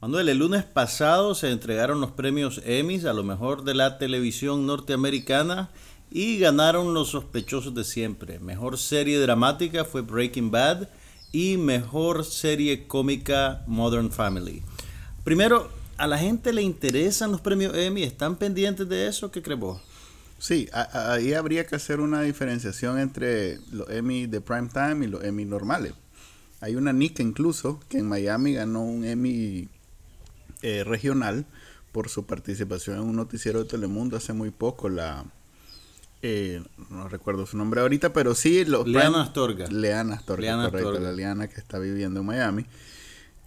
Manuel, el lunes pasado se entregaron los premios Emmys a lo mejor de la televisión norteamericana y ganaron los sospechosos de siempre. Mejor serie dramática fue Breaking Bad y mejor serie cómica Modern Family. Primero, ¿a la gente le interesan los premios Emmy? ¿Están pendientes de eso? ¿Qué crees vos? Sí, ahí habría que hacer una diferenciación entre los Emmy de prime time y los Emmy normales. Hay una Nika incluso que en Miami ganó un Emmy eh, regional por su participación en un noticiero de Telemundo hace muy poco, la eh, no recuerdo su nombre ahorita, pero sí. Los Leana Astorga. Leana Astorga, correcto. La Leana que está viviendo en Miami,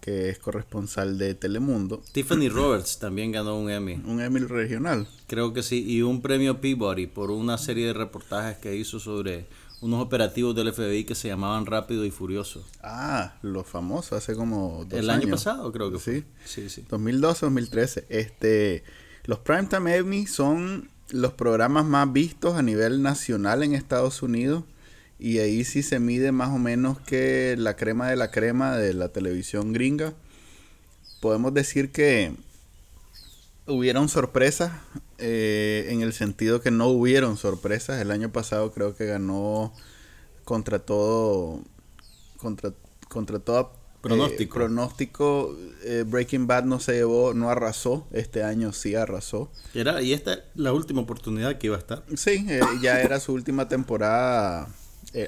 que es corresponsal de Telemundo. Tiffany Roberts también ganó un Emmy. Un Emmy regional. Creo que sí, y un premio Peabody por una serie de reportajes que hizo sobre unos operativos del FBI que se llamaban Rápido y Furioso. Ah, lo famoso, hace como dos El año pasado creo que fue. Sí, sí, sí. 2012, 2013. Este, los Primetime Emmy son los programas más vistos a nivel nacional en Estados Unidos y ahí sí se mide más o menos que la crema de la crema de la televisión gringa. Podemos decir que hubieron sorpresas eh, en el sentido que no hubieron sorpresas. El año pasado creo que ganó contra todo contra contra toda Pronóstico. Eh, pronóstico. Eh, Breaking Bad no se llevó, no arrasó. Este año sí arrasó. Era, y esta es la última oportunidad que iba a estar. Sí, ya era su última temporada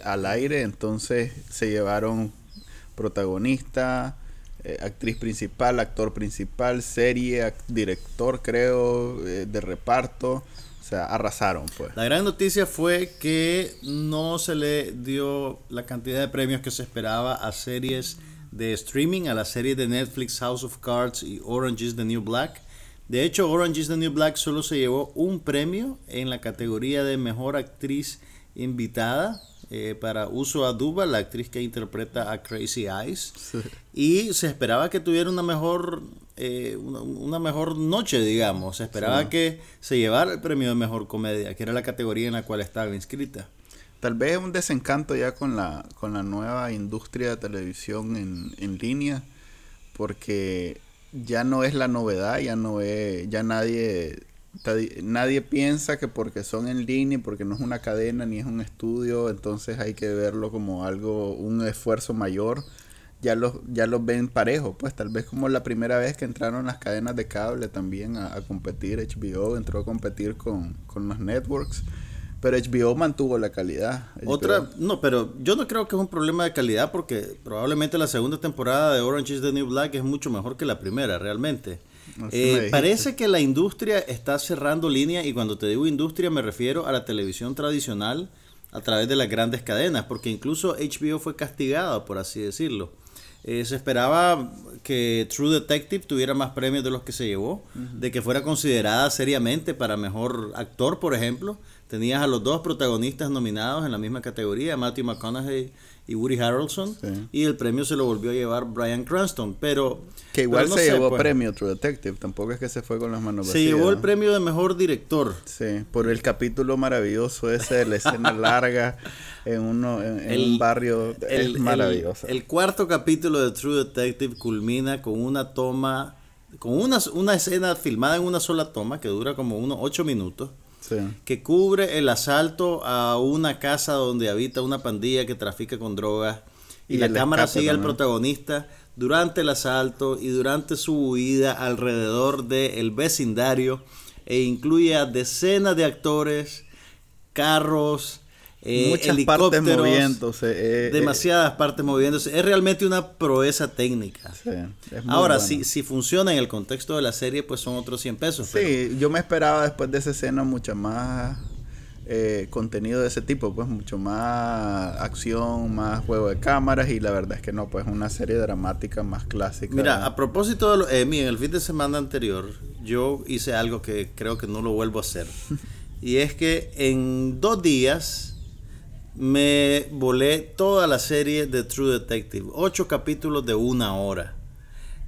al aire. Entonces se llevaron protagonista, actriz principal, actor principal, serie, director, creo, de reparto. O sea, arrasaron, pues. La gran noticia fue que no se le dio la cantidad de premios que se esperaba a series de streaming a la serie de Netflix House of Cards y Orange is the New Black. De hecho, Orange is the New Black solo se llevó un premio en la categoría de mejor actriz invitada eh, para Uso Aduba, la actriz que interpreta a Crazy Eyes. Y se esperaba que tuviera una mejor, eh, una, mejor noche, digamos. Se esperaba que se llevara el premio de mejor comedia, que era la categoría en la cual estaba inscrita tal vez un desencanto ya con la, con la nueva industria de televisión en, en línea, porque ya no es la novedad, ya no es, ya nadie, nadie piensa que porque son en línea, porque no es una cadena ni es un estudio, entonces hay que verlo como algo, un esfuerzo mayor. Ya los, ya los ven parejos, pues tal vez como la primera vez que entraron las cadenas de cable también a, a competir, HBO entró a competir con, con los networks pero HBO mantuvo la calidad. Otra, no, pero yo no creo que es un problema de calidad porque probablemente la segunda temporada de Orange is the New Black es mucho mejor que la primera, realmente. Eh, parece que la industria está cerrando línea y cuando te digo industria me refiero a la televisión tradicional a través de las grandes cadenas, porque incluso HBO fue castigada, por así decirlo. Eh, se esperaba que True Detective tuviera más premios de los que se llevó, de que fuera considerada seriamente para mejor actor, por ejemplo, tenías a los dos protagonistas nominados en la misma categoría, Matthew McConaughey y Woody Harrelson, y el premio se lo volvió a llevar Brian Cranston, pero... Que igual se llevó pues. premio True Detective, tampoco es que se fue con las manos vacías. Se llevó el premio de mejor director. Sí, por el capítulo maravilloso ese de la escena larga en, uno, en, un barrio, es maravilloso. El, cuarto capítulo de True Detective culmina con una toma, con una, una escena filmada en una sola toma que dura como unos ocho minutos que cubre el asalto a una casa donde habita una pandilla que trafica con drogas. Y, la cámara sigue al protagonista durante el asalto y durante su huida alrededor del vecindario e incluye a decenas de actores, carros, eh, Muchas partes moviéndose. Eh, eh, demasiadas partes moviéndose. Es realmente una proeza técnica. Ahora, si, si funciona en el contexto de la serie, pues son otros 100 pesos. Sí, yo me esperaba después de esa escena mucho más contenido de ese tipo, pues mucho más acción, más juego de cámaras y la verdad es que no, pues una serie dramática más clásica. Mira, a propósito de lo Emmy, en el fin de semana anterior yo hice algo que creo que no lo vuelvo a hacer. y es que en dos días me volé toda la serie de True Detective. Ocho capítulos de una hora.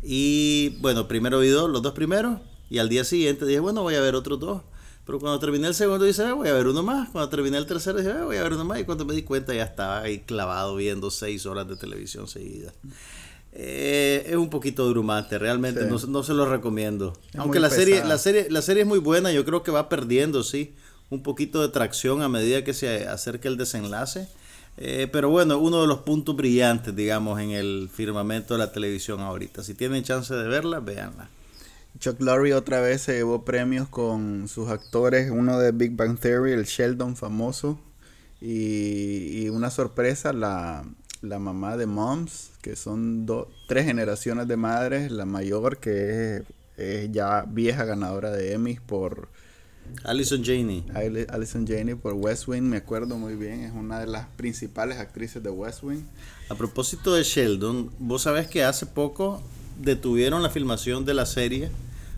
Y bueno, primero vi dos, los dos primeros. Y al día siguiente dije, bueno, voy a ver otros dos. Pero cuando terminé el segundo dije, ah, voy a ver uno más. Cuando terminé el tercero dije, ah, voy a ver uno más. Y cuando me di cuenta ya estaba ahí clavado viendo seis horas de televisión seguida. eh, es un poquito durumante, realmente no, se lo recomiendo. Aunque la serie, la, serie, la serie es muy buena, yo creo que va perdiendo, sí, un poquito de tracción a medida que se acerca el desenlace. Eh, pero bueno, uno de los puntos brillantes, digamos, en el firmamento de la televisión ahorita. Si tienen chance de verla, véanla. Chuck Lorre otra vez se llevó premios con sus actores, uno de Big Bang Theory, el Sheldon famoso, y, una sorpresa, la, mamá de Moms, que son tres generaciones de madres, la mayor que es, ya vieja ganadora de Emmys por... Alison Janey. Alison Janey por West Wing, me acuerdo muy bien, es una de las principales actrices de West Wing. A propósito de Sheldon, vos sabés que hace poco detuvieron la filmación de la serie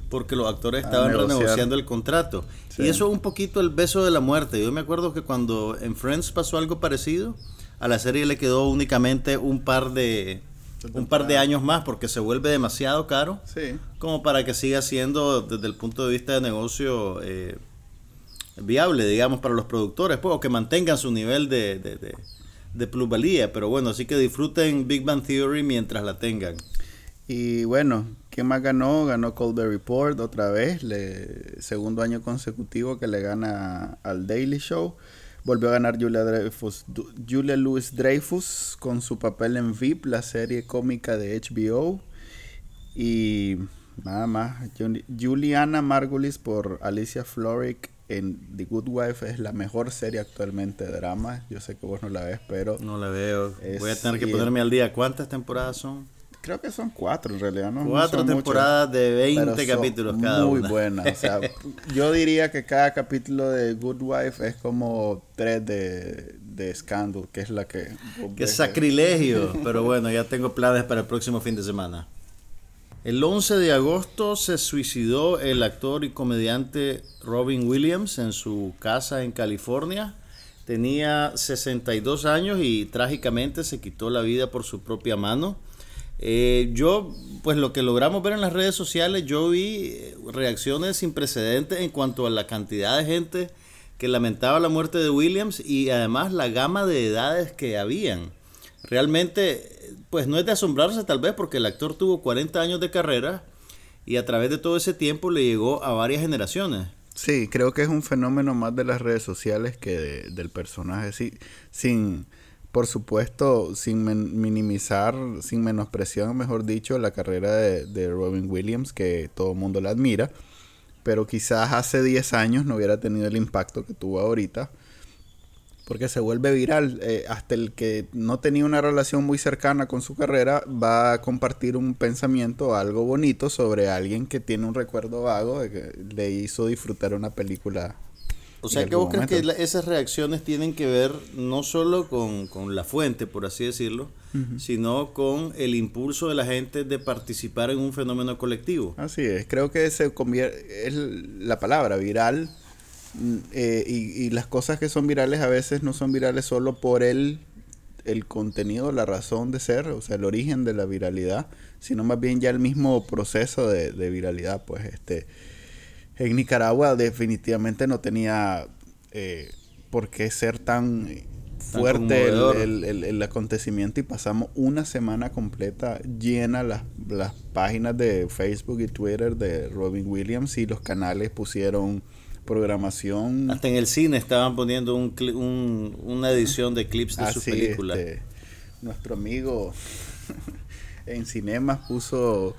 porque los actores estaban renegociando el contrato. Y eso es un poquito el beso de la muerte. Yo me acuerdo que cuando en Friends pasó algo parecido, a la serie le quedó únicamente un par de un par de años más porque se vuelve demasiado caro como para que siga siendo desde el punto de vista de negocio eh, viable, digamos, para los productores, pues, o que mantengan su nivel de, de, de plusvalía. Pero bueno, así que disfruten Big Bang Theory mientras la tengan. Y bueno, ¿quién más ganó? Ganó Colbert Report otra vez, le, segundo año consecutivo que le gana al Daily Show. Volvió a ganar Julia, Dreyfus, Julia Louis Dreyfus con su papel en VIP, la serie cómica de HBO. Y nada más, Juliana Margulis por Alicia Florrick en The Good Wife es la mejor serie actualmente de drama. Yo sé que vos no la ves, pero... No la veo. Voy a tener que ponerme al día. ¿Cuántas temporadas son? Creo que son cuatro en realidad, ¿no? Cuatro temporadas de 20 capítulos cada muy buenas. O sea, yo diría que cada capítulo de Good Wife es como tres de, de Scandal, que es la que... Qué sacrilegio. Pero bueno, ya tengo planes para el próximo fin de semana. El 11 de agosto se suicidó el actor y comediante Robin Williams en su casa en California. Tenía 62 años y trágicamente se quitó la vida por su propia mano. Eh, yo, pues lo que logramos ver en las redes sociales, yo vi eh, reacciones sin precedentes en cuanto a la cantidad de gente que lamentaba la muerte de Williams y además la gama de edades que habían. Realmente, pues no es de asombrarse tal vez porque el actor tuvo 40 años de carrera y a través de todo ese tiempo le llegó a varias generaciones. Sí, creo que es un fenómeno más de las redes sociales que del personaje. Sí, sin por supuesto, sin minimizar, sin menospreciar, mejor dicho, la carrera de, Robin Williams, que todo el mundo la admira, pero quizás hace 10 años no hubiera tenido el impacto que tuvo ahorita, porque se vuelve viral. Eh, hasta el que no tenía una relación muy cercana con su carrera va a compartir un pensamiento, algo bonito sobre alguien que tiene un recuerdo vago de que le hizo disfrutar una película o sea, que vos crees que esas reacciones tienen que ver no solo con, la fuente, por así decirlo, sino con el impulso de la gente de participar en un fenómeno colectivo. Así es, creo que se convierte, es la palabra viral, mm, eh, y, y, las cosas que son virales a veces no son virales solo por el, el contenido, la razón de ser, o sea, el origen de la viralidad, sino más bien ya el mismo proceso de, de viralidad, pues este en Nicaragua definitivamente no tenía eh, por qué ser tan fuerte el, acontecimiento y pasamos una semana completa llena las, las páginas de Facebook y Twitter de Robin Williams y los canales pusieron programación. Hasta en el cine estaban poniendo un, una edición de clips de su película. Este, nuestro amigo en cinemas puso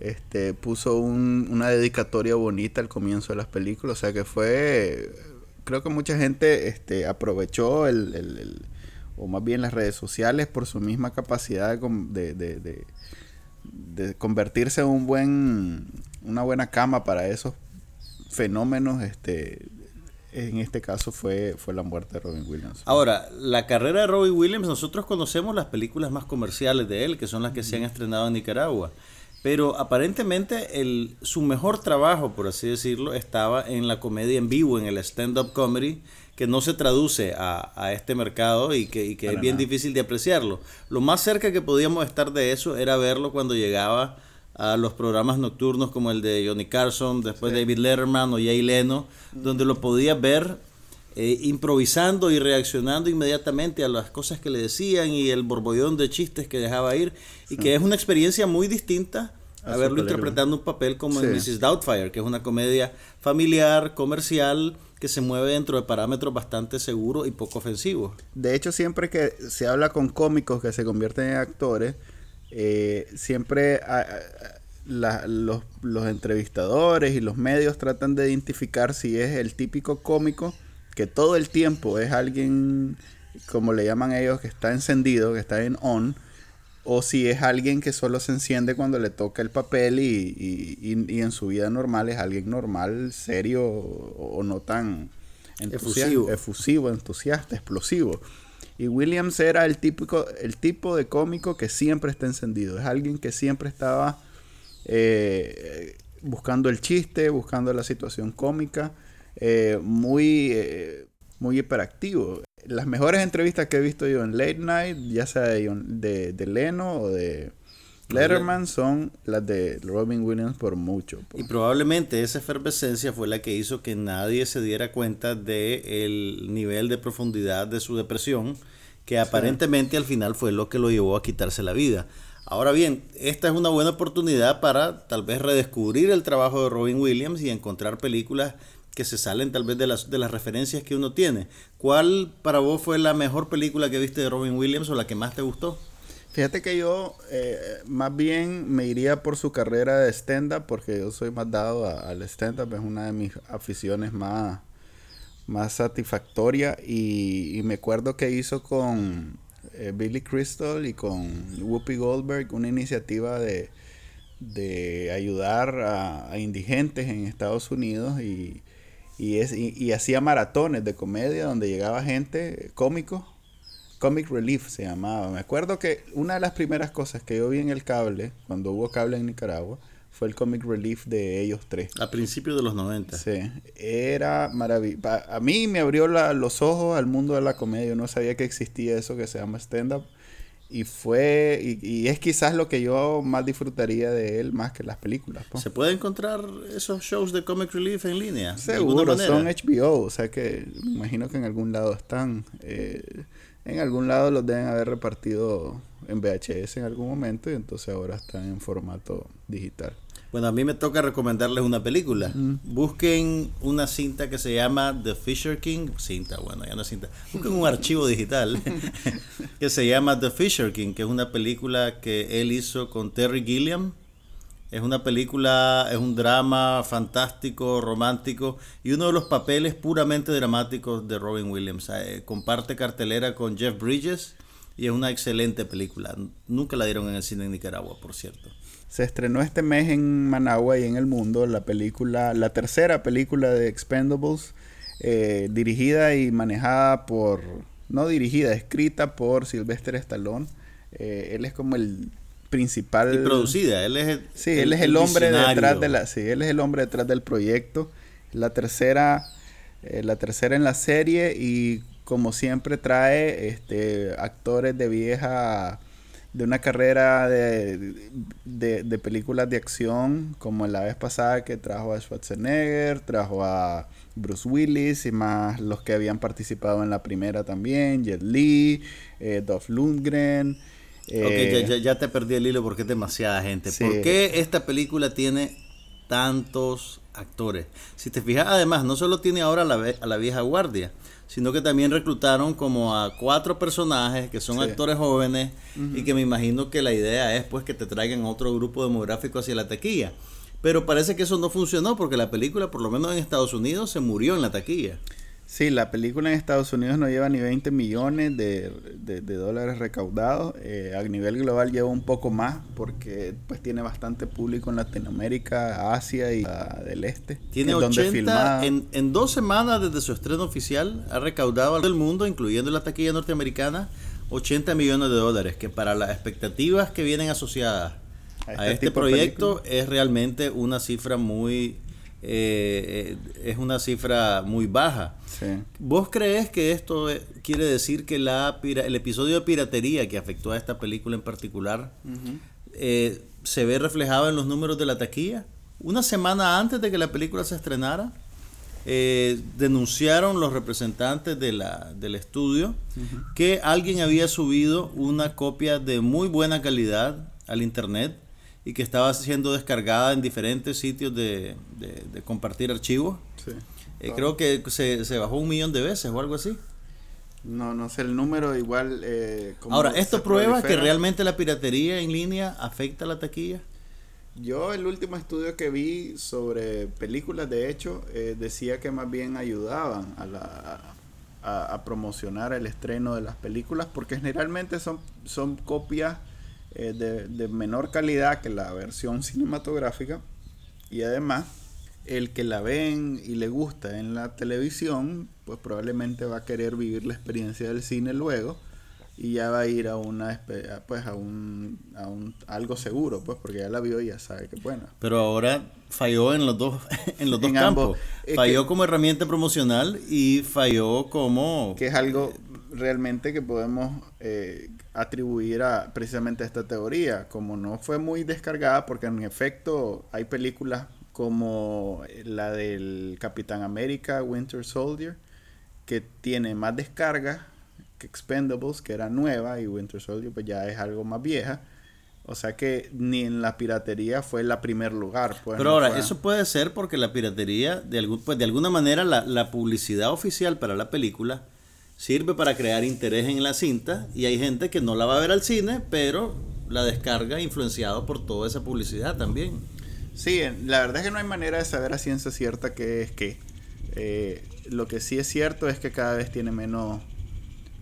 este, puso una dedicatoria bonita al comienzo de las películas, o sea que fue, creo que mucha gente este, aprovechó el, o más bien las redes sociales por su misma capacidad de, convertirse en un buen, una buena cama para esos fenómenos, este, en este caso fue, fue la muerte de Robin Williams. Ahora, la carrera de Robin Williams, nosotros conocemos las películas más comerciales de él, que son las que se han estrenado en Nicaragua. Pero aparentemente el, su mejor trabajo, por así decirlo, estaba en la comedia en vivo, en el stand-up comedy, que no se traduce a, este mercado y que, es bien difícil de apreciarlo. Lo más cerca que podíamos estar de eso era verlo cuando llegaba a los programas nocturnos como el de Johnny Carson, después David Letterman o Jay Leno, donde lo podías ver eh, improvisando y reaccionando inmediatamente a las cosas que le decían y el borbollón de chistes que dejaba ir, y que es una experiencia muy distinta a, verlo interpretando un papel como en Mrs. Doubtfire, que es una comedia familiar, comercial, que se mueve dentro de parámetros bastante seguros y poco ofensivos. De hecho, siempre que se habla con cómicos que se convierten en actores, eh, siempre los, los entrevistadores y los medios tratan de identificar si es el típico cómico que todo el tiempo es alguien, como le llaman ellos, que está encendido, que está en on, o si es alguien que solo se enciende cuando le toca el papel y, en su vida normal es alguien normal, serio o, no tan efusivo. efusivo, entusiasta, explosivo. Y Williams era el típico, el tipo de cómico que siempre está encendido. Es alguien que siempre estaba eh, buscando el chiste, buscando la situación cómica. Eh, muy, eh, muy hiperactivo. Las mejores entrevistas que he visto yo en Late Night, ya sea de, de, Leno o de Letterman, son las de Robin Williams por mucho. Y probablemente esa efervescencia fue la que hizo que nadie se diera cuenta del el nivel de profundidad de su depresión, que aparentemente al final fue lo que lo llevó a quitarse la vida. Ahora bien, esta es una buena oportunidad para tal vez redescubrir el trabajo de Robin Williams y encontrar películas que se salen tal vez de las, de las referencias que uno tiene. ¿Cuál para vos fue la mejor película que viste de Robin Williams o la que más te gustó? Fíjate que yo eh, más bien me iría por su carrera de stand-up porque yo soy más dado al stand-up, es una de mis aficiones más, más satisfactoria y, me acuerdo que hizo con eh, Billy Crystal y con Whoopi Goldberg una iniciativa de, de ayudar a, indigentes en Estados Unidos y, y, es, y, hacía maratones de comedia donde llegaba gente cómico. Comic Relief se llamaba. Me acuerdo que una de las primeras cosas que yo vi en el cable, cuando hubo cable en Nicaragua, fue el Comic Relief de ellos tres. A principios de los 90. Sí, era maravilloso. A mí me abrió los ojos al mundo de la comedia. Yo no sabía que existía eso que se llama stand-up. Y fue, y, es quizás lo que yo más disfrutaría de él más que las películas. ¿Se puede encontrar esos shows de Comic Relief en línea? Seguro, son HBO, o sea que me imagino que en algún lado están. Eh, en algún lado los deben haber repartido en VHS en algún momento y entonces ahora están en formato digital. Bueno, a mí me toca recomendarles una película. Busquen una cinta que se llama The Fisher King. Cinta, bueno, ya no es cinta. Busquen un archivo digital que se llama The Fisher King, que es una película que él hizo con Terry Gilliam. Es una película, es un drama fantástico, romántico y uno de los papeles puramente dramáticos de Robin Williams. Eh, comparte cartelera con Jeff Bridges y es una excelente película. Nunca la dieron en el cine en Nicaragua, por cierto. Se estrenó este mes en Managua y en el mundo la película, la tercera película de Expendables, eh, dirigida y manejada por, no dirigida, escrita por Sylvester Stallone. Eh, él es como el principal. Y producida, él es el. Sí, él es el, hombre detrás de la, sí, él es el hombre detrás del proyecto. La tercera, eh, la tercera en la serie y como siempre trae este actores de vieja de una carrera de, de, películas de acción, como la vez pasada que trajo a Schwarzenegger, trajo a Bruce Willis y más los que habían participado en la primera también, Jet Li, eh, Dolph Lundgren. Eh, ok, ya, te perdí el hilo porque es demasiada gente. ¿Por qué esta película tiene tantos actores? Si te fijas, además, no solo tiene ahora la, a la vieja guardia, sino que también reclutaron como a cuatro personajes que son actores jóvenes y que me imagino que la idea es pues que te traigan otro grupo demográfico hacia la taquilla. Pero parece que eso no funcionó porque la película, por lo menos en Estados Unidos, se murió en la taquilla. Sí, la película en Estados Unidos no lleva ni 20 millones de, dólares recaudados. Eh, a nivel global lleva un poco más porque pues tiene bastante público en Latinoamérica, Asia y del Este. Tiene 80, en, en, dos semanas desde su estreno oficial ha recaudado al mundo, incluyendo la taquilla norteamericana, 80 millones de dólares, que para las expectativas que vienen asociadas a este, este proyecto es realmente una cifra muy eh, es una cifra muy baja. ¿Vos crees que esto quiere decir que la, el episodio de piratería que afectó a esta película en particular eh, se ve reflejado en los números de la taquilla? Una semana antes de que la película se estrenara. eh, denunciaron los representantes de la, del estudio que alguien había subido una copia de muy buena calidad al internet y que estaba siendo descargada en diferentes sitios de, compartir archivos. Eh, creo que se, se, bajó un millón de veces o algo así. No, no sé el número, igual... Eh, Ahora, ¿esto prueba que realmente la piratería en línea afecta a la taquilla? Yo el último estudio que vi sobre películas, de hecho, eh, decía que más bien ayudaban a, la, a, promocionar el estreno de las películas, porque generalmente son, son copias eh, de, de menor calidad que la versión cinematográfica. Y además el que la ven y le gusta en la televisión, pues probablemente va a querer vivir la experiencia del cine luego y ya va a ir a una pues a un, a un algo seguro pues porque ya la vio y ya sabe que es buena. Pero ahora falló en los dos en los dos campos. Falló como herramienta promocional y falló como que es algo realmente que podemos eh, atribuir a precisamente a esta teoría como no fue muy descargada porque en efecto hay películas como la del Capitán América Winter Soldier, que tiene más descargas que Expendables, que era nueva, y Winter Soldier pues ya es algo más vieja. O sea que ni en la piratería fue la primer lugar. Pues, Pero ahora, eso puede ser porque la piratería, de, algún, pues, de alguna manera, la, la, publicidad oficial para la película sirve para crear interés en la cinta y hay gente que no la va a ver al cine, pero la descarga influenciado por toda esa publicidad también. Sí, la verdad es que no hay manera de saber a ciencia cierta qué es qué. Eh, lo que sí es cierto es que cada vez tiene menos.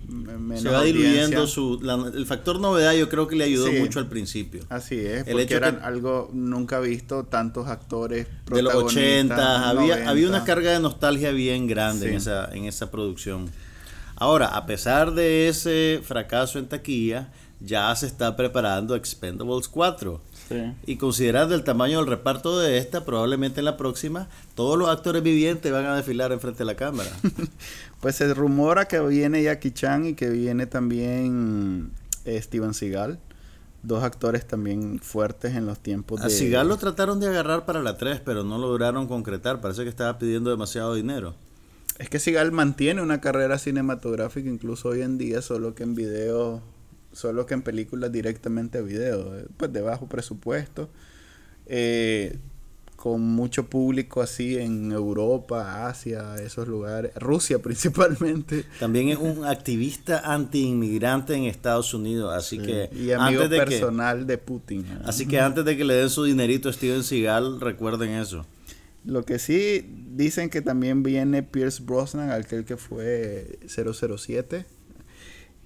menos Se va diluyendo su. el factor novedad, yo creo que le ayudó mucho al principio. Así es, el porque era algo nunca visto, tantos actores. De los 80, había, había una carga de nostalgia bien grande en, esa, en esa producción. Ahora, a pesar de ese fracaso en taquilla, ya se está preparando Expendables 4 y considerando el tamaño del reparto de esta, probablemente en la próxima todos los actores vivientes van a desfilar enfrente de la cámara. pues se rumora que viene Jackie Chan y que viene también eh, Steven Seagal. Dos actores también fuertes en los tiempos de... A Seagal lo trataron de agarrar para la 3, pero no lograron concretar. Parece que estaba pidiendo demasiado dinero. Es que Seagal mantiene una carrera cinematográfica incluso hoy en día, solo que en video solo que en películas directamente a video, eh, pues de bajo presupuesto, eh, con mucho público así en Europa, Asia, esos lugares, Rusia principalmente. También es un activista anti-inmigrante en Estados Unidos, así que... Y amigo personal de Putin. Así que antes de que le den su dinerito a Steven Seagal, recuerden eso. Lo que sí dicen que también viene Pierce Brosnan, aquel que fue 007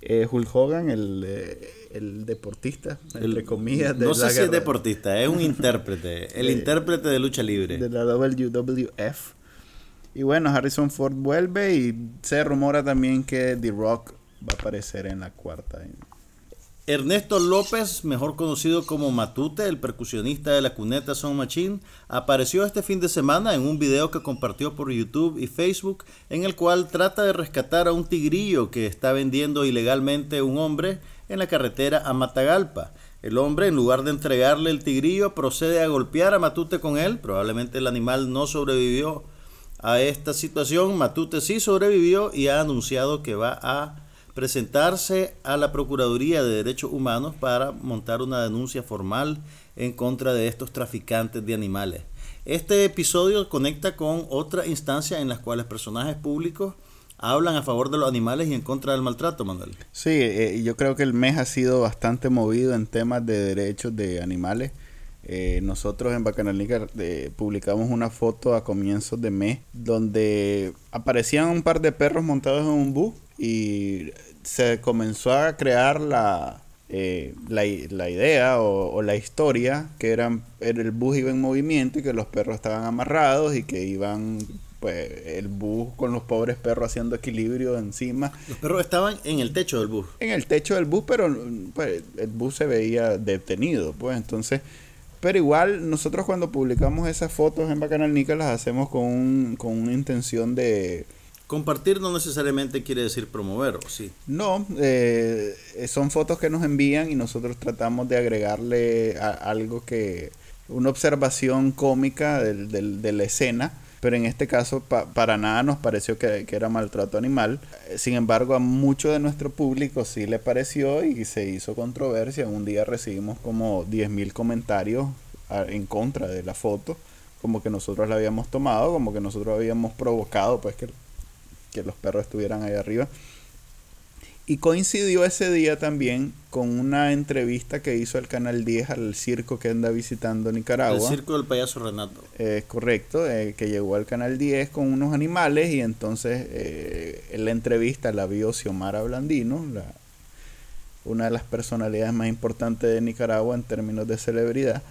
eh, Hulk Hogan, el, eh, el deportista, entre comillas. De no sé si es deportista, es un intérprete, el intérprete de lucha libre. De la WWF. Y bueno, Harrison Ford vuelve y se rumora también que The Rock va a aparecer en la cuarta. Ernesto López, mejor conocido como Matute, el percusionista de la cuneta Son Machine, apareció este fin de semana en un video que compartió por YouTube y Facebook, en el cual trata de rescatar a un tigrillo que está vendiendo ilegalmente un hombre en la carretera a Matagalpa. El hombre, en lugar de entregarle el tigrillo, procede a golpear a Matute con él. Probablemente el animal no sobrevivió a esta situación. Matute sí sobrevivió y ha anunciado que va a presentarse a la Procuraduría de Derechos Humanos para montar una denuncia formal en contra de estos traficantes de animales. Este episodio conecta con otra instancia en las cuales personajes públicos hablan a favor de los animales y en contra del maltrato, Manuel. Sí, eh, yo creo que el mes ha sido bastante movido en temas de derechos de animales. Eh, nosotros en Bacanalnica eh, publicamos una foto a comienzos de mes donde aparecían un par de perros montados en un bus y se comenzó a crear la, eh, la, idea o, la historia que eran, el bus iba en movimiento y que los perros estaban amarrados y que iban pues el bus con los pobres perros haciendo equilibrio encima. Los perros estaban en el techo del bus. En el techo del bus, pero pues, el bus se veía detenido, pues entonces... Pero igual nosotros cuando publicamos esas fotos en Bacanal Nica las hacemos con, con una intención de, Compartir no necesariamente quiere decir promover, sí? No, eh, son fotos que nos envían y nosotros tratamos de agregarle algo que, una observación cómica de la escena pero en este caso para nada nos pareció que, era maltrato animal. Sin embargo, a mucho de nuestro público sí le pareció y se hizo controversia. Un día recibimos como 10.000 comentarios en contra de la foto, como que nosotros la habíamos tomado, como que nosotros habíamos provocado pues que, que los perros estuvieran ahí arriba. Y coincidió ese día también con una entrevista que hizo el Canal 10 al circo que anda visitando Nicaragua. El circo del payaso Renato. Es correcto, eh, que llegó al Canal 10 con unos animales y entonces eh, en la entrevista la vio Xiomara Blandino, la, una de las personalidades más importantes de Nicaragua en términos de celebridad,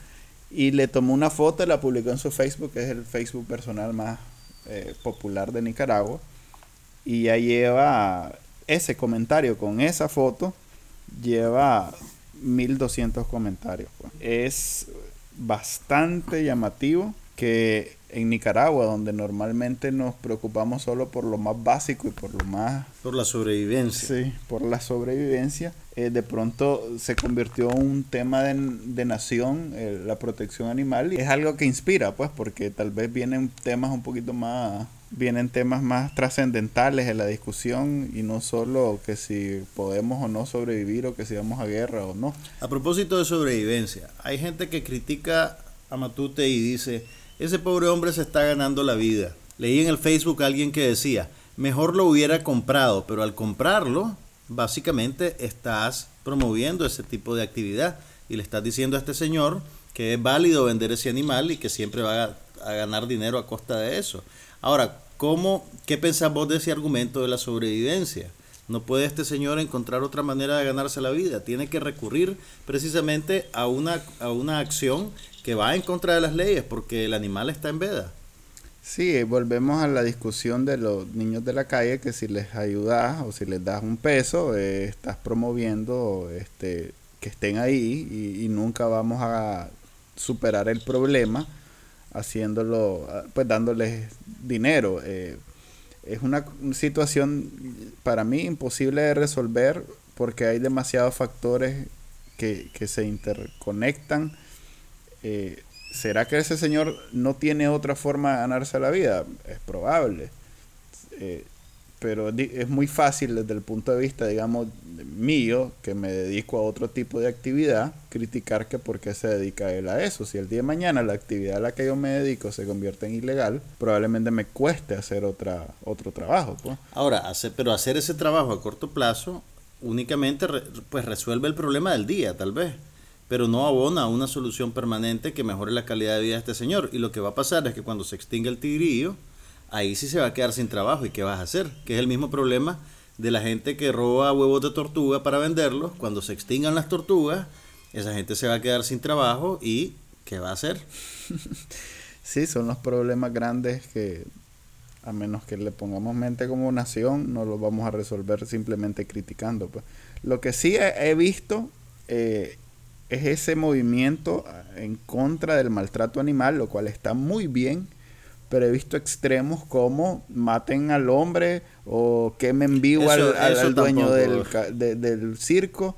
y le tomó una foto y la publicó en su Facebook, que es el Facebook personal más eh, popular de Nicaragua, y ya lleva ese comentario con esa foto lleva 1200 comentarios. Pues. Es bastante llamativo que en Nicaragua, donde normalmente nos preocupamos solo por lo más básico y por lo más... Por la sobrevivencia. Sí, por la sobrevivencia, eh, de pronto se convirtió en un tema de, nación, eh, la protección animal, y es algo que inspira, pues, porque tal vez vienen temas un poquito más vienen temas más trascendentales en la discusión y no solo que si podemos o no sobrevivir o que si vamos a guerra o no. A propósito de sobrevivencia, hay gente que critica a Matute y dice, ese pobre hombre se está ganando la vida. Leí en el Facebook a alguien que decía, mejor lo hubiera comprado, pero al comprarlo, básicamente estás promoviendo ese tipo de actividad y le estás diciendo a este señor que es válido vender ese animal y que siempre va a, a ganar dinero a costa de eso. Ahora, ¿cómo, ¿qué pensás vos de ese argumento de la sobrevivencia? No puede este señor encontrar otra manera de ganarse la vida. Tiene que recurrir precisamente a una, a una acción que va en contra de las leyes porque el animal está en veda. Sí, volvemos a la discusión de los niños de la calle que si les ayudas o si les das un peso, eh, estás promoviendo este, que estén ahí y, y, nunca vamos a superar el problema haciéndolo, pues dándoles dinero. Eh, es una situación para mí imposible de resolver porque hay demasiados factores que, se interconectan. Eh, ¿Será que ese señor no tiene otra forma de ganarse la vida? Es probable. Eh, pero es muy fácil desde el punto de vista, digamos, mío, que me dedico a otro tipo de actividad, criticar que por qué se dedica él a eso. Si el día de mañana la actividad a la que yo me dedico se convierte en ilegal, probablemente me cueste hacer otra, otro trabajo. Pues. Ahora, hacer, pero hacer ese trabajo a corto plazo únicamente pues resuelve el problema del día, tal vez pero no abona una solución permanente que mejore la calidad de vida de este señor. Y lo que va a pasar es que cuando se extinga el tigrillo, ahí sí se va a quedar sin trabajo. ¿Y qué vas a hacer? Que es el mismo problema de la gente que roba huevos de tortuga para venderlos. Cuando se extingan las tortugas, esa gente se va a quedar sin trabajo y ¿qué va a hacer? sí, son los problemas grandes que a menos que le pongamos mente como nación, no los vamos a resolver simplemente criticando. Pues. Lo que sí he, visto eh, es ese movimiento en contra del maltrato animal, lo cual está muy bien pero he visto extremos como maten al hombre o quemen vivo al, dueño del, del circo.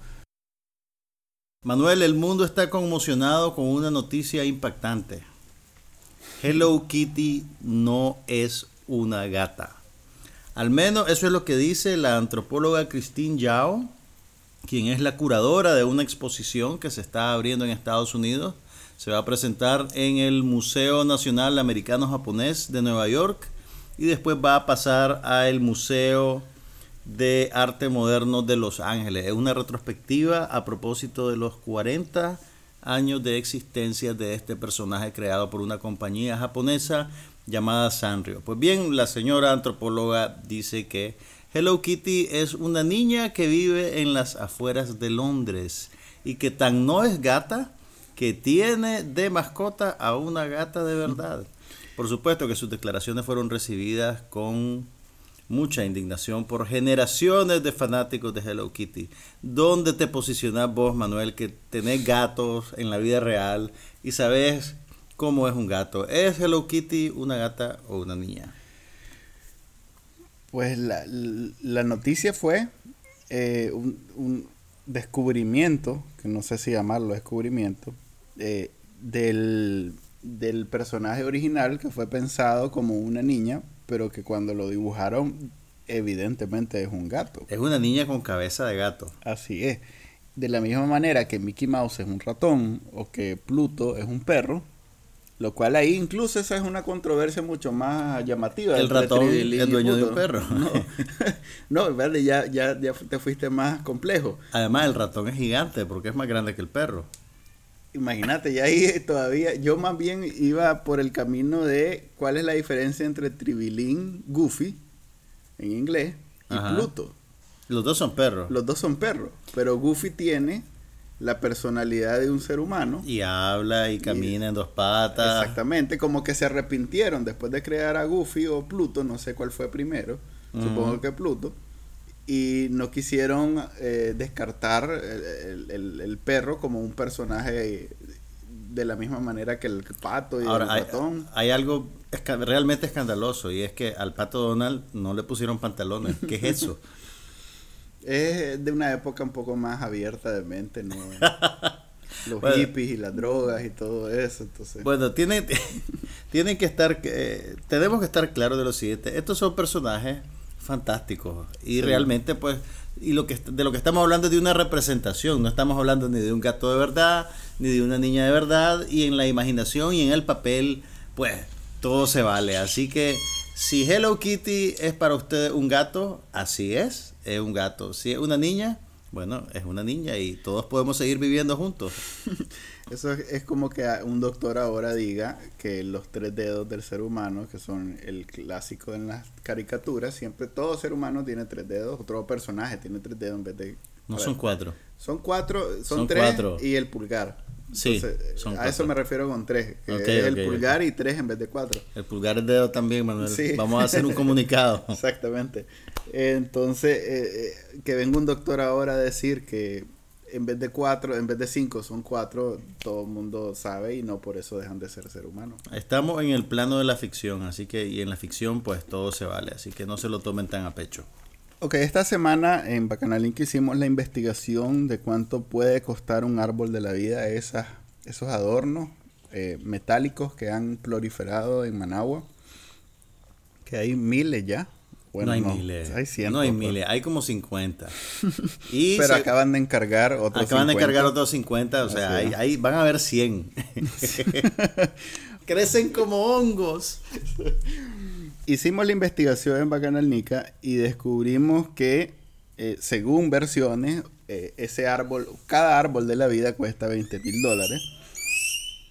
Manuel, el mundo está conmocionado con una noticia impactante. Hello Kitty no es una gata. Al menos eso es lo que dice la antropóloga Christine Yao, quien es la curadora de una exposición que se está abriendo en Estados Unidos se va a presentar en el Museo Nacional Americano Japonés de Nueva York y después va a pasar al Museo de Arte Moderno de Los Ángeles. Es una retrospectiva a propósito de los 40 años de existencia de este personaje creado por una compañía japonesa llamada Sanrio. Pues bien, la señora antropóloga dice que Hello Kitty es una niña que vive en las afueras de Londres y que tan no es gata que tiene de mascota a una gata de verdad. Por supuesto que sus declaraciones fueron recibidas con mucha indignación por generaciones de fanáticos de Hello Kitty. ¿Dónde te posicionas vos, Manuel, que tenés gatos en la vida real y sabes cómo es un gato? ¿Es Hello Kitty una gata o una niña? Pues la, noticia fue eh, un, un descubrimiento, que no sé si llamarlo descubrimiento, del del personaje original que fue pensado como una niña, pero que cuando lo dibujaron evidentemente es un gato. Es una niña con cabeza de gato. Así es. De la misma manera que Mickey Mouse es un ratón o que Pluto es un perro, lo cual ahí incluso esa es una controversia mucho más llamativa. El ratón es dueño de un perro. No, no ya, ya, ya te fuiste más complejo. Además el ratón es gigante porque es más grande que el perro. Imagínate, ya ahí todavía, yo más bien iba por el camino de cuál es la diferencia entre Tribilín, Goofy, en inglés, y Pluto. Los dos son perros. Los dos son perros, pero Goofy tiene la personalidad de un ser humano. Y habla y camina en dos patas. Exactamente, como que se arrepintieron después de crear a Goofy o Pluto, no sé cuál fue primero, supongo que Pluto, y no quisieron eh, descartar el, perro como un personaje de la misma manera que el pato y el ratón. Hay, algo realmente escandaloso y es que al pato Donald no le pusieron pantalones. ¿Qué es eso? es de una época un poco más abierta de mente, ¿no? Los hippies y las drogas y todo eso, entonces... Bueno, tiene, tienen que estar... Eh, tenemos que estar claros de lo siguiente. Estos son personajes fantásticos y realmente pues y lo que de lo que estamos hablando es de una representación, no estamos hablando ni de un gato de verdad, ni de una niña de verdad y en la imaginación y en el papel pues todo se vale, así que si Hello Kitty es para usted un gato, así es, es un gato. Si es una niña, bueno, es una niña y todos podemos seguir viviendo juntos. Eso es, como que un doctor ahora diga que los tres dedos del ser humano, que son el clásico en las caricaturas, siempre todo ser humano tiene tres dedos, otro personaje tiene tres dedos en vez de... No son cuatro. Son cuatro, son, tres y el pulgar. Sí, a eso me refiero con tres. Que el pulgar y tres en vez de cuatro. El pulgar es dedo también, Manuel. Vamos a hacer un comunicado. Exactamente. Entonces, eh, eh, que venga un doctor ahora a decir que en vez de cuatro, en vez de cinco, son cuatro, todo el mundo sabe y no por eso dejan de ser ser humano. Estamos en el plano de la ficción, así que, y en la ficción, pues todo se vale, así que no se lo tomen tan a pecho. Ok, esta semana en Bacanalink hicimos la investigación de cuánto puede costar un árbol de la vida, esas, esos adornos eh, metálicos que han proliferado en Managua, que hay miles ya. No hay miles. Hay cientos. No hay miles, hay como 50. Y Pero acaban de encargar otros Acaban de encargar otros 50, o sea, ahí, van a haber 100. Crecen como hongos hicimos la investigación en Bacanalnica y descubrimos que, eh, según versiones, eh, ese árbol, cada árbol de la vida cuesta 20 mil dólares.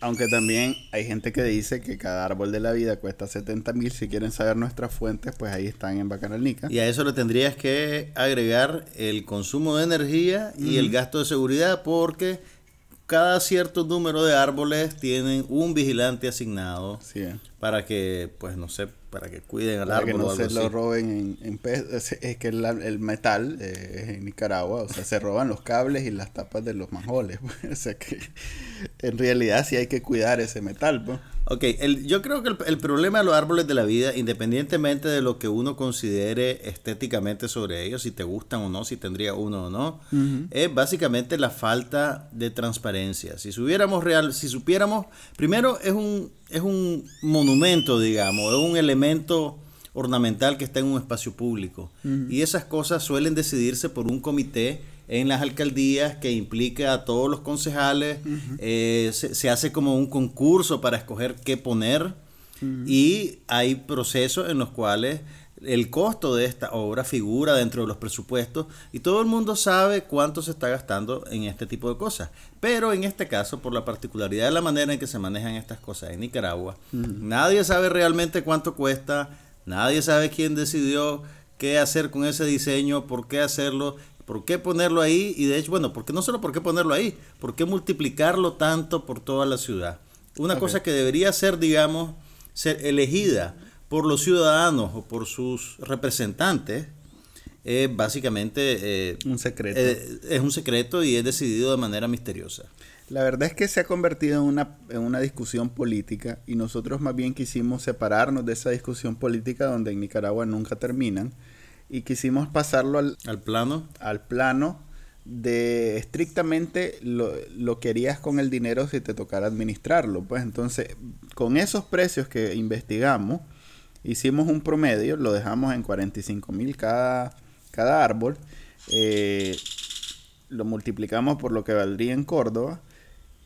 Aunque también hay gente que dice que cada árbol de la vida cuesta 70 mil. Si quieren saber nuestras fuentes, pues ahí están en Bacanalnica. Y a eso le tendrías que agregar el consumo de energía y el gasto de seguridad porque cada cierto número de árboles tienen un vigilante asignado para que, pues no sé, para que cuiden al árbol. Que no se lo roben en, es, que el, metal eh, es en Nicaragua, o sea, se roban los cables y las tapas de los manjoles. o sea que en realidad sí hay que cuidar ese metal. Pues. Ok, el, yo creo que el, problema de los árboles de la vida, independientemente de lo que uno considere estéticamente sobre ellos, si te gustan o no, si tendría uno o no, es básicamente la falta de transparencia. Si supiéramos real, si supiéramos, primero es un, es un monumento, digamos, es un elemento ornamental que está en un espacio público. Y esas cosas suelen decidirse por un comité en las alcaldías que implica a todos los concejales, eh, se, hace como un concurso para escoger qué poner. Y hay procesos en los cuales el costo de esta obra figura dentro de los presupuestos y todo el mundo sabe cuánto se está gastando en este tipo de cosas. Pero en este caso, por la particularidad de la manera en que se manejan estas cosas en Nicaragua, nadie sabe realmente cuánto cuesta, nadie sabe quién decidió qué hacer con ese diseño, por qué hacerlo ¿Por qué ponerlo ahí? Y de hecho, bueno, porque no solo por qué ponerlo ahí, por qué multiplicarlo tanto por toda la ciudad. Una cosa que debería ser, digamos, ser elegida por los ciudadanos o por sus representantes, es básicamente... Eh, un secreto. Eh, es un secreto y es decidido de manera misteriosa. La verdad es que se ha convertido en una, en una discusión política y nosotros más bien quisimos separarnos de esa discusión política donde en Nicaragua nunca terminan y quisimos pasarlo al, al plano al plano de estrictamente lo, lo que harías con el dinero si te tocara administrarlo. Pues entonces, con esos precios que investigamos, hicimos un promedio, lo dejamos en 45 mil cada, cada árbol, eh, lo multiplicamos por lo que valdría en Córdoba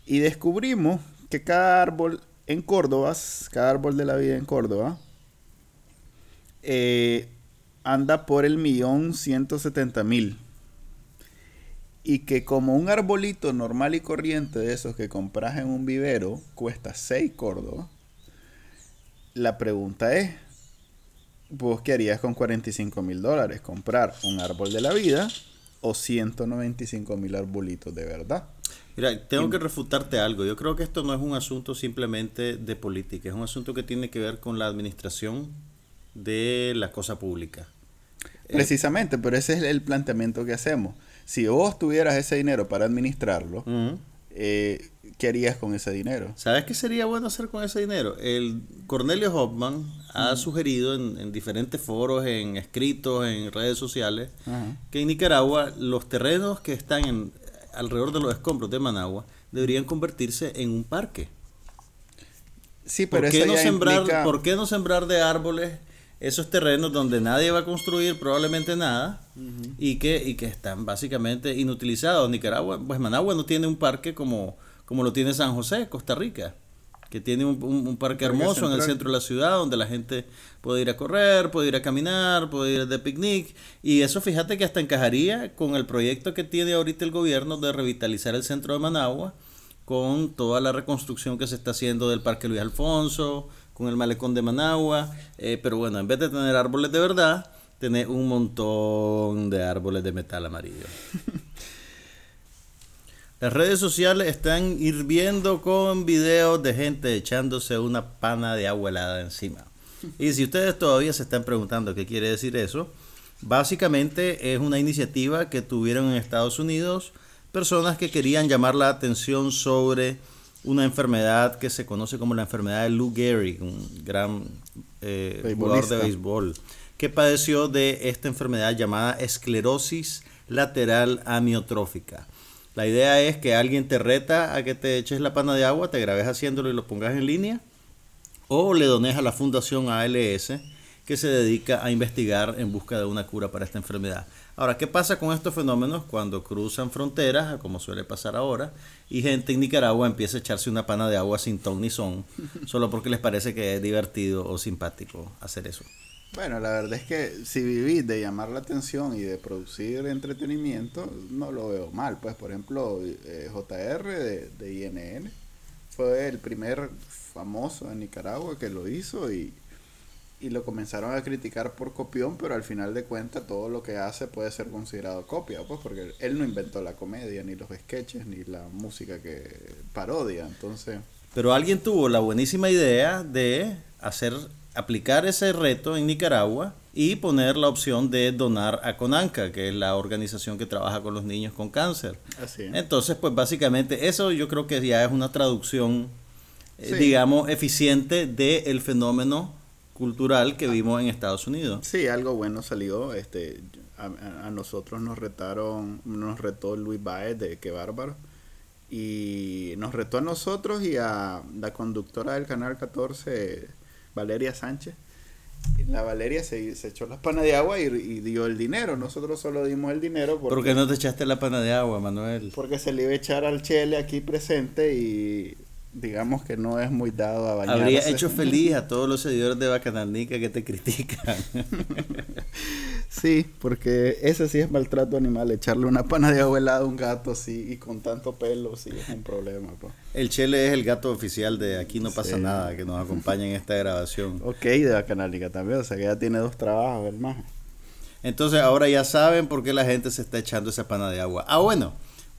y descubrimos que cada árbol en Córdoba, cada árbol de la vida en Córdoba, eh, anda por el millón ciento setenta mil y que como un arbolito normal y corriente de esos que compras en un vivero cuesta 6 córdoba, la pregunta es, ¿vos qué harías con 45 mil dólares? ¿Comprar un árbol de la vida o 195 mil arbolitos de verdad? Mira, tengo que refutarte algo. Yo creo que esto no es un asunto simplemente de política, es un asunto que tiene que ver con la administración de la cosa pública. Precisamente, pero ese es el planteamiento que hacemos si vos tuvieras ese dinero para administrarlo, eh, ¿qué harías con ese dinero? ¿Sabes qué sería bueno hacer con ese dinero? El Cornelio Hoffman ha sugerido en, diferentes foros, en escritos, en redes sociales, que en Nicaragua los terrenos que están en, alrededor de los escombros de Managua deberían convertirse en un parque. Sí, pero ¿Por qué, no sembrar, ¿Por qué no sembrar de árboles esos terrenos donde nadie va a construir probablemente nada y, que, y que están básicamente inutilizados. Nicaragua, pues Managua no tiene un parque como, como lo tiene San José, Costa Rica, que tiene un, parque hermoso en el centro de la ciudad donde la gente puede ir a correr, puede ir a caminar, puede ir de picnic. Y eso fíjate que hasta encajaría con el proyecto que tiene ahorita el gobierno de revitalizar el centro de Managua con toda la reconstrucción que se está haciendo del Parque Luis Alfonso, con el malecón de Managua, eh, pero bueno, en vez de tener árboles de verdad, tener un montón de árboles de metal amarillo. Las redes sociales están hirviendo con videos de gente echándose una pana de agua helada encima. Y si ustedes todavía se están preguntando qué quiere decir eso, básicamente es una iniciativa que tuvieron en Estados Unidos personas que querían llamar la atención sobre una enfermedad que se conoce como la enfermedad de Lou Gehrig, un gran eh, jugador de béisbol, que padeció de esta enfermedad llamada esclerosis lateral amiotrófica. La idea es que alguien te reta a que te eches la pana de agua, te grabes haciéndolo y lo pongas en línea, o le dones a la Fundación ALS, que se dedica a investigar en busca de una cura para esta enfermedad. Ahora, ¿qué pasa con estos fenómenos cuando cruzan fronteras, como suele pasar ahora, y gente en Nicaragua empieza a echarse una pana de agua sin ton ni son, solo porque les parece que es divertido o simpático hacer eso? Bueno, la verdad es que si vivís de llamar la atención y de producir entretenimiento, no lo veo mal. Pues, por ejemplo, eh, JR de, de INN fue el primer famoso en Nicaragua que lo hizo y y lo comenzaron a criticar por copión, pero al final de cuentas todo lo que hace puede ser considerado copia, pues porque él no inventó la comedia, ni los sketches, ni la música que parodia, entonces... Pero alguien tuvo la buenísima idea de hacer, aplicar ese reto en Nicaragua y poner la opción de donar a Conanca, que es la organización que trabaja con los niños con cáncer. Así Entonces, pues básicamente eso yo creo que ya es una traducción, eh, digamos, eficiente del fenómeno cultural que vimos en Estados Unidos. Sí, algo bueno salió. Este, a, nosotros nos retaron, nos retó Luis Baez de Qué Bárbaro. Y nos retó a nosotros y a la conductora del Canal 14, Valeria Sánchez. La Valeria se, se echó las panas de agua y, dio el dinero. Nosotros solo dimos el dinero. Porque, ¿Por qué no te echaste la pana de agua, Manuel? Porque se le iba a echar al Chele aquí presente y digamos que no es muy dado a bañarse. Habría hecho feliz a todos los seguidores de Bacanalnica que te critican. sí, porque ese sí es maltrato animal, echarle una pana de agua helada a un gato sí y con tanto pelo sí es un problema. El Chele es el gato oficial de Aquí no pasa nada, que nos acompaña en esta grabación. Ok, de Bacanalnica también, o sea que ya tiene dos trabajos, hermano. Entonces ahora ya saben por qué la gente se está echando esa pana de agua. Ah, bueno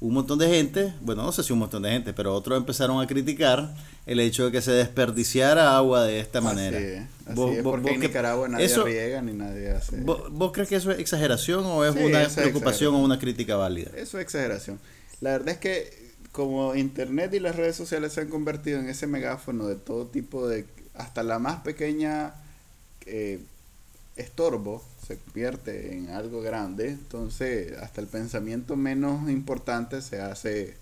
un montón de gente, bueno, no sé si un montón de gente, pero otros empezaron a criticar el hecho de que se desperdiciara agua de esta manera. Así es, porque en Nicaragua nadie riega ni nadie hace. ¿vos, crees que eso es exageración o es una preocupación o una crítica válida? Eso es exageración. La verdad es que como Internet y las redes sociales se han convertido en ese megáfono de todo tipo de, hasta la más pequeña eh, estorbo se convierte en algo grande, entonces hasta el pensamiento menos importante se hace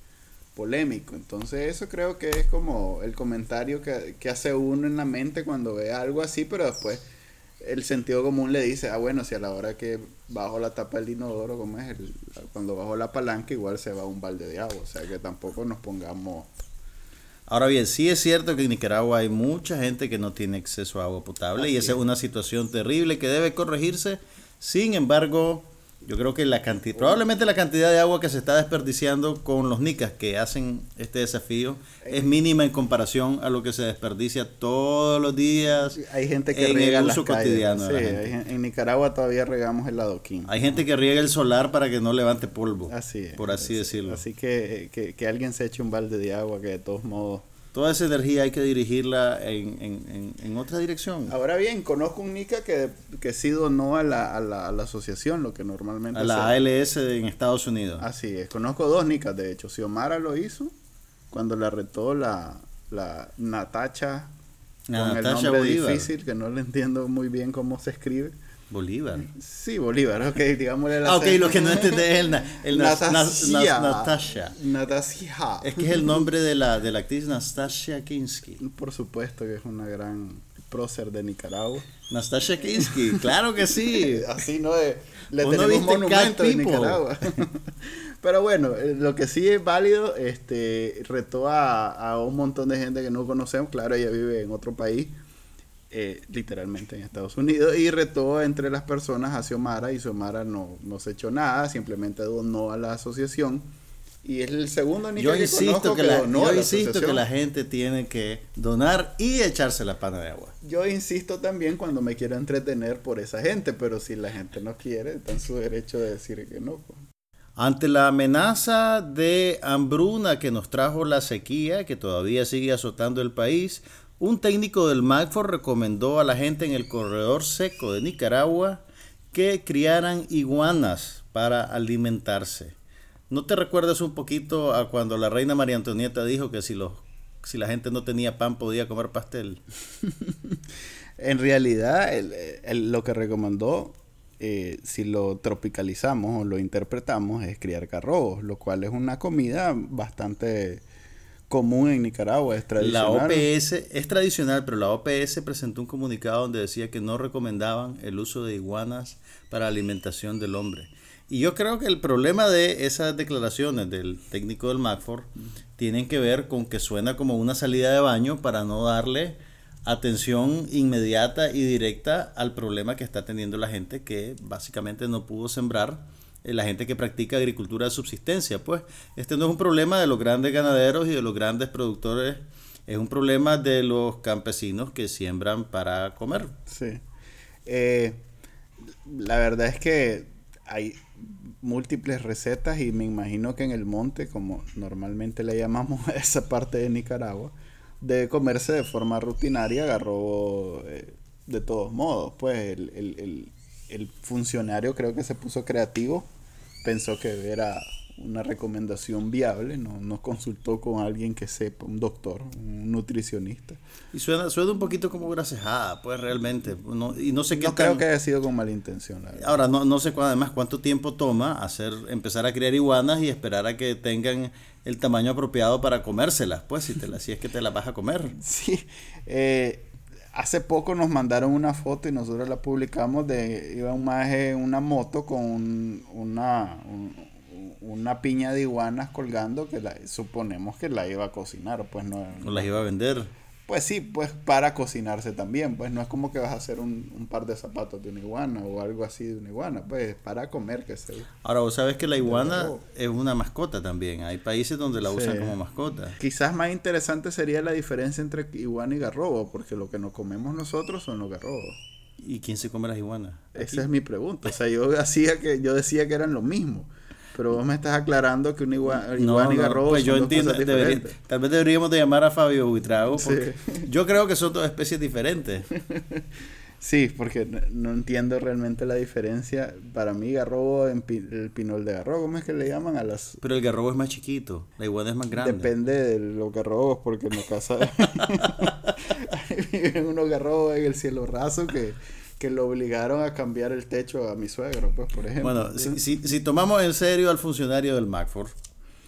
polémico. Entonces eso creo que es como el comentario que, que hace uno en la mente cuando ve algo así, pero después el sentido común le dice, ah, bueno, si a la hora que bajo la tapa del inodoro, como es? Cuando bajo la palanca, igual se va un balde de agua. O sea, que tampoco nos pongamos... Ahora bien, sí es cierto que en Nicaragua hay mucha gente que no tiene acceso a agua potable y esa es una situación terrible que debe corregirse. Sin embargo, yo creo que la cantidad, probablemente la cantidad de agua que se está desperdiciando con los nicas que hacen este desafío es mínima en comparación a lo que se desperdicia todos los días. Hay gente que riega el uso cotidiano. en Nicaragua todavía regamos el adoquín. Hay gente que riega el solar para que no levante polvo. Así por así decirlo. Así que, que, que alguien se eche un balde de agua que de todos modos toda esa energía hay que dirigirla en, otra dirección. Ahora bien, conozco un NICA que, que sí donó a la, a, la, a la asociación, lo que normalmente... A la ALS en Estados Unidos. Así es, conozco dos NICAs, de hecho. Xiomara lo hizo cuando la retó la, la Natacha, con el nombre difícil, que no le entiendo muy bien cómo se escribe. Bolívar. Sí, Bolívar, ok, digámosle la Ah, ok, lo que no entendés es el, el Natasha. Natasha. Es que es el nombre de la, de la actriz Nastasia Kinsky. Por supuesto que es una gran prócer de Nicaragua. Nastasia Kinsky, claro que sí. Así no es. Le tenemos un monumento en Nicaragua. Pero bueno, eh, lo que sí es válido, este, retó a, a un montón de gente que no conocemos. Claro, ella vive en otro país eh, literalmente en Estados Unidos, y retó entre las personas a Xiomara y Xiomara no, no se echó nada, simplemente donó a la asociación. Y es el segundo yo que insisto que, la, yo insisto que la gente tiene que donar y echarse la pana de agua. Yo insisto también cuando me quiero entretener por esa gente, pero si la gente no quiere, está en su derecho de decir que no. Pues. Ante la amenaza de hambruna que nos trajo la sequía, que todavía sigue azotando el país, un técnico del MACFOR recomendó a la gente en el corredor seco de Nicaragua que criaran iguanas para alimentarse. ¿No te recuerdas un poquito a cuando la reina María Antonieta dijo que si, los, si la gente no tenía pan podía comer pastel? en realidad, lo que recomendó, eh, si lo tropicalizamos o lo interpretamos, es criar carrobos, lo cual es una comida bastante común en Nicaragua, es tradicional. La OPS es tradicional, pero la OPS presentó un comunicado donde decía que no recomendaban el uso de iguanas para alimentación del hombre. Y yo creo que el problema de esas declaraciones del técnico del MACFOR tienen que ver con que suena como una salida de baño para no darle atención inmediata y directa al problema que está teniendo la gente que básicamente no pudo sembrar la gente que practica agricultura de subsistencia. Pues este no es un problema de los grandes ganaderos y de los grandes productores, es un problema de los campesinos que siembran para comer. Sí. Eh, la verdad es que hay múltiples recetas y me imagino que en el monte, como normalmente le llamamos a esa parte de Nicaragua, debe comerse de forma rutinaria agarró eh, de todos modos. Pues el, el funcionario creo que se puso creativo, pensó que era una recomendación viable, no, no consultó con alguien que sepa, un doctor, un nutricionista. Y suena, suena un poquito como grasejada, pues realmente. No, y no sé qué no creo que haya sido con mala intención. Ahora, no, no sé además cuánto tiempo toma hacer, empezar a criar iguanas y esperar a que tengan el tamaño apropiado para comérselas, pues si, te la, si es que te las vas a comer. Sí, eh, hace poco nos mandaron una foto y nosotros la publicamos de iba un maje una moto con una una piña de iguanas colgando que la, suponemos que la iba a cocinar pues no, o las iba a vender pues sí, pues para cocinarse también, pues no es como que vas a hacer un, par de zapatos de una iguana o algo así de una iguana, pues para comer que se... Ahora, vos sabes que la iguana es una mascota también, hay países donde la usan como mascota. Quizás más interesante sería la diferencia entre iguana y garrobo, porque lo que nos comemos nosotros son los garrobos. ¿Y quién se come las iguanas? Esa es mi pregunta, o sea, yo, hacía que, yo decía que eran lo mismo. Pero vos me estás aclarando que un iguana, y garrobo pues yo entiendo, tal vez deberíamos de llamar a Fabio Buitrago porque yo creo que son dos especies diferentes. Sí, porque no, entiendo realmente la diferencia. Para mí, garrobo, el pinol de garrobo, ¿cómo es que le llaman a las...? Pero el garrobo es más chiquito, la iguana es más grande. Depende de los garrobos, porque en la casa viven unos garrobos en el cielo raso que que lo obligaron a cambiar el techo a mi suegro, pues, por ejemplo. Bueno, si, si, si tomamos en serio al funcionario del MacFord,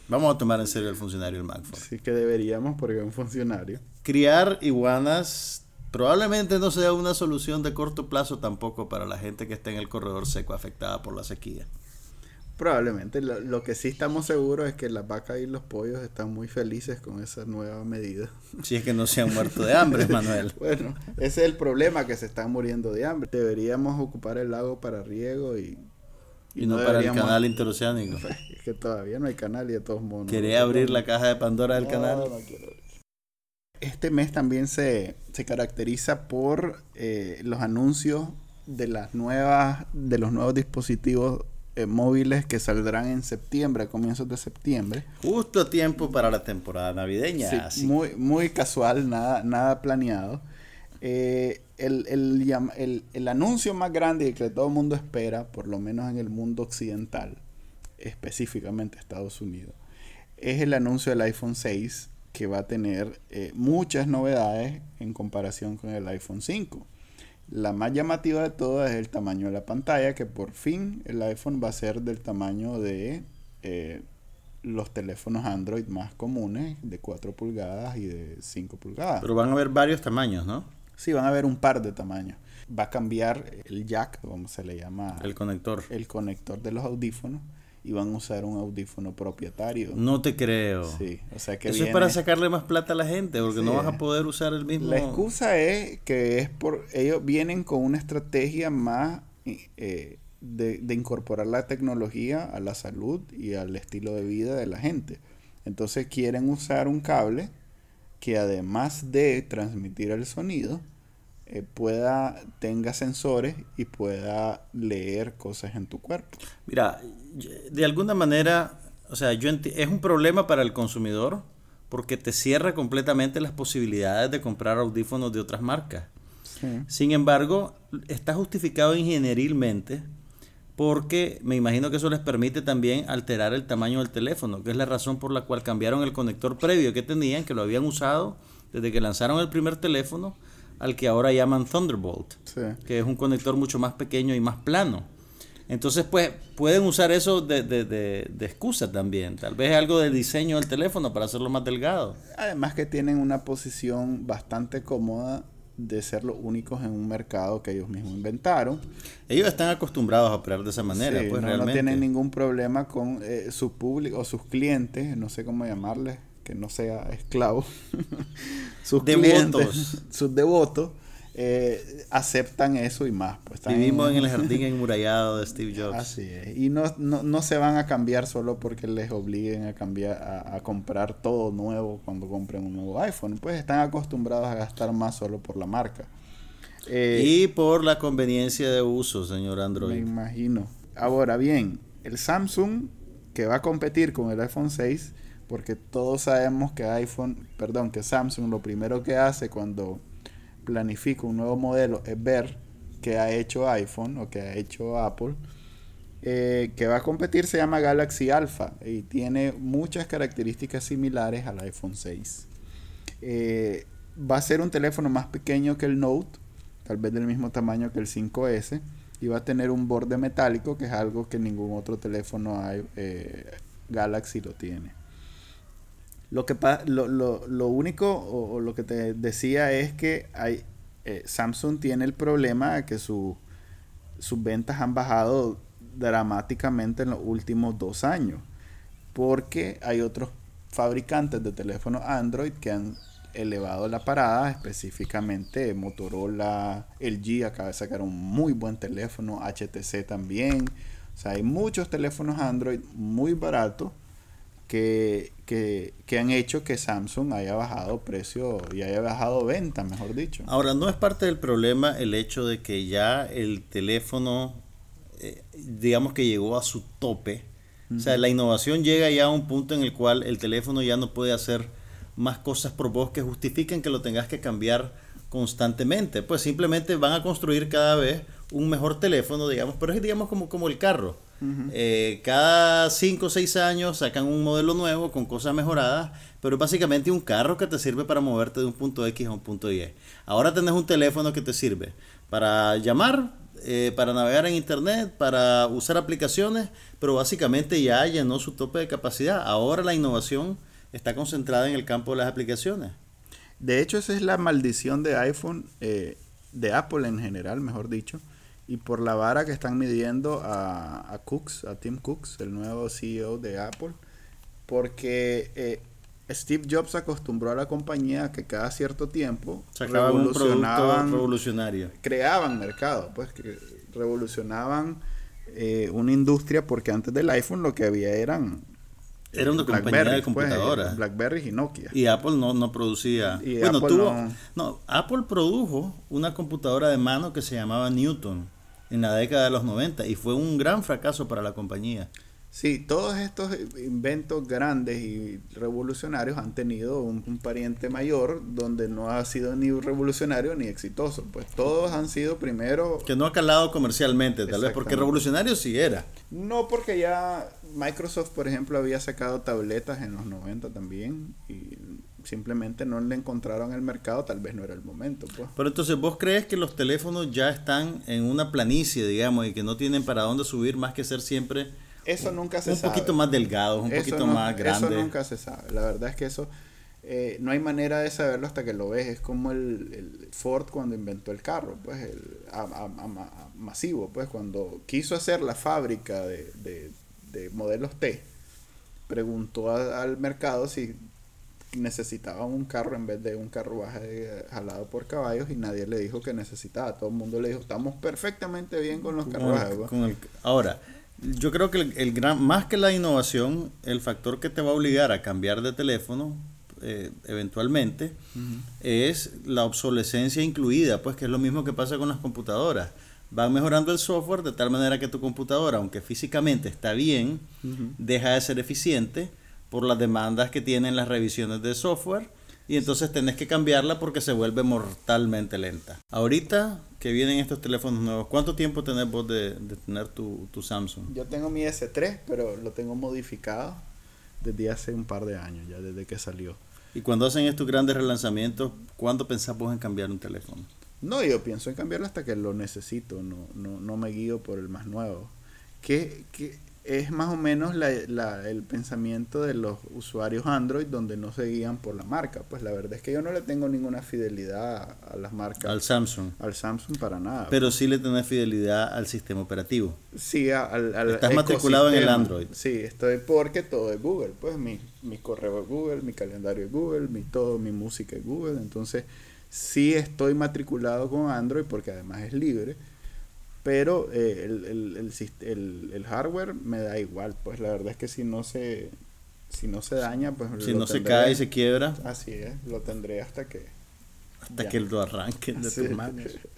vamos a tomar en serio al funcionario del MacFord. Sí que deberíamos, porque es un funcionario. Criar iguanas probablemente no sea una solución de corto plazo tampoco para la gente que está en el corredor seco afectada por la sequía. Probablemente. Lo, que sí estamos seguros es que las vacas y los pollos están muy felices con esa nueva medida. Si es que no se han muerto de hambre, Manuel. bueno, ese es el problema, que se están muriendo de hambre. Deberíamos ocupar el lago para riego y... Y, no, para el canal interoceánico. Es que todavía no hay canal y de todos modos. ¿Querés abrir la caja de Pandora del canal? No quiero Este mes también se, caracteriza por eh, los anuncios de las nuevas de los nuevos dispositivos eh, móviles que saldrán en septiembre, a comienzos de septiembre. Justo tiempo para la temporada navideña. Sí, Muy, muy casual, nada, nada planeado. Eh, el, el, el, anuncio más grande y que todo el mundo espera, por lo menos en el mundo occidental, específicamente Estados Unidos, es el anuncio del iPhone 6 que va a tener eh, muchas novedades en comparación con el iPhone 5. La más llamativa de todas es el tamaño de la pantalla, que por fin el iPhone va a ser del tamaño de eh, los teléfonos Android más comunes, de 4 pulgadas y de 5 pulgadas. Pero van a haber varios tamaños, ¿no? Sí, van a haber un par de tamaños. Va a cambiar el jack, como se le llama. El conector. El conector de los audífonos y van a usar un audífono propietario. No te creo. Sí, o sea que Eso es para sacarle más plata a la gente, porque no vas a poder usar el mismo. La excusa es que es por ellos vienen con una estrategia más eh, de, de, incorporar la tecnología a la salud y al estilo de vida de la gente. Entonces quieren usar un cable que además de transmitir el sonido, eh, pueda, tenga sensores y pueda leer cosas en tu cuerpo. Mira, de alguna manera, o sea, yo es un problema para el consumidor porque te cierra completamente las posibilidades de comprar audífonos de otras marcas. Sin embargo, está justificado ingenierilmente porque me imagino que eso les permite también alterar el tamaño del teléfono, que es la razón por la cual cambiaron el conector previo que tenían, que lo habían usado desde que lanzaron el primer teléfono al que ahora llaman Thunderbolt, que es un conector mucho más pequeño y más plano. Entonces, pues, pueden usar eso de, de, de, excusa también. Tal vez algo de diseño del teléfono para hacerlo más delgado. Además que tienen una posición bastante cómoda de ser los únicos en un mercado que ellos mismos inventaron. Ellos están acostumbrados a operar de esa manera, pues no, realmente. No tienen ningún problema con eh, su público o sus clientes, no sé cómo llamarles, que no sea esclavo, sus devotos, sus devotos, eh, aceptan eso y más. Pues, Vivimos en el jardín enmurallado de Steve Jobs. Así es. Y no, no, no, se van a cambiar solo porque les obliguen a cambiar, a, comprar todo nuevo cuando compren un nuevo iPhone. Pues están acostumbrados a gastar más solo por la marca. Eh, y por la conveniencia de uso, señor Android. Me imagino. Ahora bien, el Samsung que va a competir con el iPhone 6 porque todos sabemos que iPhone, perdón, que Samsung lo primero que hace cuando planifica un nuevo modelo es ver qué ha hecho iPhone o qué ha hecho Apple. Eh, que va a competir se llama Galaxy Alpha y tiene muchas características similares al iPhone 6. Eh, va a ser un teléfono más pequeño que el Note, tal vez del mismo tamaño que el 5S, y va a tener un borde metálico, que es algo que ningún otro teléfono eh, Galaxy lo tiene. Lo, que lo, lo, lo único o, lo que te decía es que hay, eh, Samsung tiene el problema de que su, sus ventas han bajado dramáticamente en los últimos dos años. Porque hay otros fabricantes de teléfonos Android que han elevado la parada, específicamente Motorola, LG acaba de sacar un muy buen teléfono, HTC también. O sea, hay muchos teléfonos Android muy baratos que, han hecho que Samsung haya bajado precio y haya bajado venta, mejor dicho. Ahora, no es parte del problema el hecho de que ya el teléfono, eh, digamos que llegó a su tope. O sea, la innovación llega ya a un punto en el cual el teléfono ya no puede hacer más cosas por vos que justifiquen que lo tengas que cambiar constantemente. Pues simplemente van a construir cada vez un mejor teléfono, digamos, pero es digamos como, como el carro. Eh, cada 5 o 6 años sacan un modelo nuevo con cosas mejoradas, pero básicamente un carro que te sirve para moverte de un punto X a un punto Y. Ahora tenés un teléfono que te sirve para llamar, eh, para navegar en internet, para usar aplicaciones, pero básicamente ya llenó su tope de capacidad. Ahora la innovación está concentrada en el campo de las aplicaciones. De hecho, esa es la maldición de iPhone, eh, de Apple en general, mejor dicho, y por la vara que están midiendo a, a Cooks, a Tim Cooks, el nuevo CEO de Apple, porque eh, Steve Jobs acostumbró a la compañía que cada cierto tiempo revolucionaban, revolucionario. creaban mercado, pues que revolucionaban eh, una industria porque antes del iPhone lo que había eran era una compañía de pues, computadoras. Blackberry y Nokia. Y Apple no, no producía. bueno, Apple tuvo, no... Apple produjo una computadora de mano que se llamaba Newton en la década de los 90 y fue un gran fracaso para la compañía. Sí, todos estos inventos grandes y revolucionarios han tenido un, pariente mayor donde no ha sido ni revolucionario ni exitoso. Pues todos han sido primero... Que no ha calado comercialmente, tal vez, porque revolucionario sí era. No, porque ya Microsoft, por ejemplo, había sacado tabletas en los 90 también y simplemente no le encontraron el mercado, tal vez no era el momento. Pues. Pero entonces, ¿vos crees que los teléfonos ya están en una planicie, digamos, y que no tienen para dónde subir más que ser siempre eso nunca se sabe. Un poquito más delgado, un poquito más grande. Eso nunca se sabe. La verdad es que eso eh, no hay manera de saberlo hasta que lo ves. Es como el, Ford cuando inventó el carro, pues el masivo, pues cuando quiso hacer la fábrica de, de, modelos T, preguntó al mercado si necesitaba un carro en vez de un carruaje jalado por caballos y nadie le dijo que necesitaba. Todo el mundo le dijo, estamos perfectamente bien con los carruajes. Pues". ahora, yo creo que el, gran, más que la innovación, el factor que te va a obligar a cambiar de teléfono eh, eventualmente es la obsolescencia incluida, pues que es lo mismo que pasa con las computadoras. Van mejorando el software de tal manera que tu computadora, aunque físicamente está bien, deja de ser eficiente por las demandas que tienen las revisiones de software y entonces tenés que cambiarla porque se vuelve mortalmente lenta. Ahorita que vienen estos teléfonos nuevos, ¿cuánto tiempo tenés vos de, tener tu, Samsung? Yo tengo mi S3, pero lo tengo modificado desde hace un par de años, ya desde que salió. Y cuando hacen estos grandes relanzamientos, ¿cuándo pensás vos en cambiar un teléfono? No, yo pienso en cambiarlo hasta que lo necesito, no, no, no me guío por el más nuevo. ¿Qué, qué, es más o menos la, el pensamiento de los usuarios Android donde no se guían por la marca. Pues la verdad es que yo no le tengo ninguna fidelidad a, las marcas. Al Samsung. Al Samsung para nada. Pero sí le tenés fidelidad al sistema operativo. Sí, al, al Estás matriculado en el Android. Sí, estoy porque todo es Google. Pues mi, mi correo es Google, mi calendario es Google, mi todo, mi música es Google. Entonces sí estoy matriculado con Android porque además es libre pero eh, el, el, el, el, hardware me da igual, pues la verdad es que si no se, si no se daña, pues... Si no se cae y se quiebra. Así es, lo tendré hasta que... Hasta que lo arranquen de tus manos.